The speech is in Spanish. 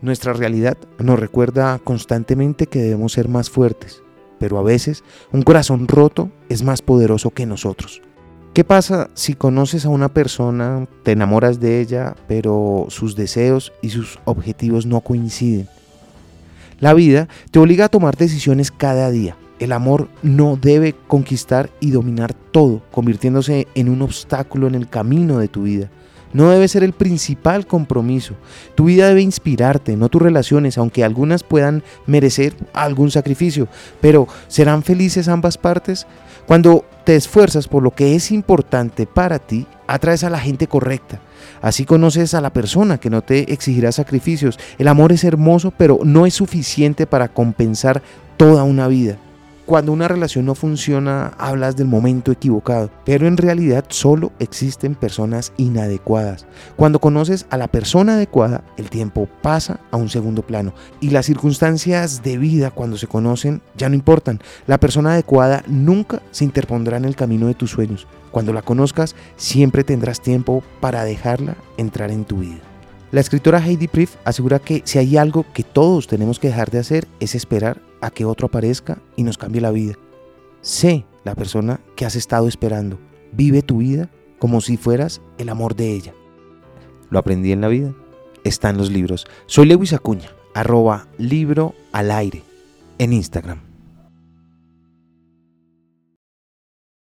Nuestra realidad nos recuerda constantemente que debemos ser más fuertes, pero a veces un corazón roto es más poderoso que nosotros. ¿Qué pasa si conoces a una persona, te enamoras de ella, pero sus deseos y sus objetivos no coinciden? La vida te obliga a tomar decisiones cada día. El amor no debe conquistar y dominar todo, convirtiéndose en un obstáculo en el camino de tu vida. No debe ser el principal compromiso. Tu vida debe inspirarte, no tus relaciones, aunque algunas puedan merecer algún sacrificio. Pero ¿serán felices ambas partes? Cuando te esfuerzas por lo que es importante para ti, atraes a la gente correcta. Así conoces a la persona que no te exigirá sacrificios. El amor es hermoso, pero no es suficiente para compensar toda una vida. Cuando una relación no funciona, hablas del momento equivocado, pero en realidad solo existen personas inadecuadas. Cuando conoces a la persona adecuada, el tiempo pasa a un segundo plano y las circunstancias de vida cuando se conocen ya no importan. La persona adecuada nunca se interpondrá en el camino de tus sueños. Cuando la conozcas, siempre tendrás tiempo para dejarla entrar en tu vida. La escritora Heidi Priff asegura que si hay algo que todos tenemos que dejar de hacer es esperar a que otro aparezca y nos cambie la vida. Sé la persona que has estado esperando. Vive tu vida como si fueras el amor de ella. Lo aprendí en la vida. Está en los libros. Soy Lewis Acuña, arroba libro al aire en Instagram.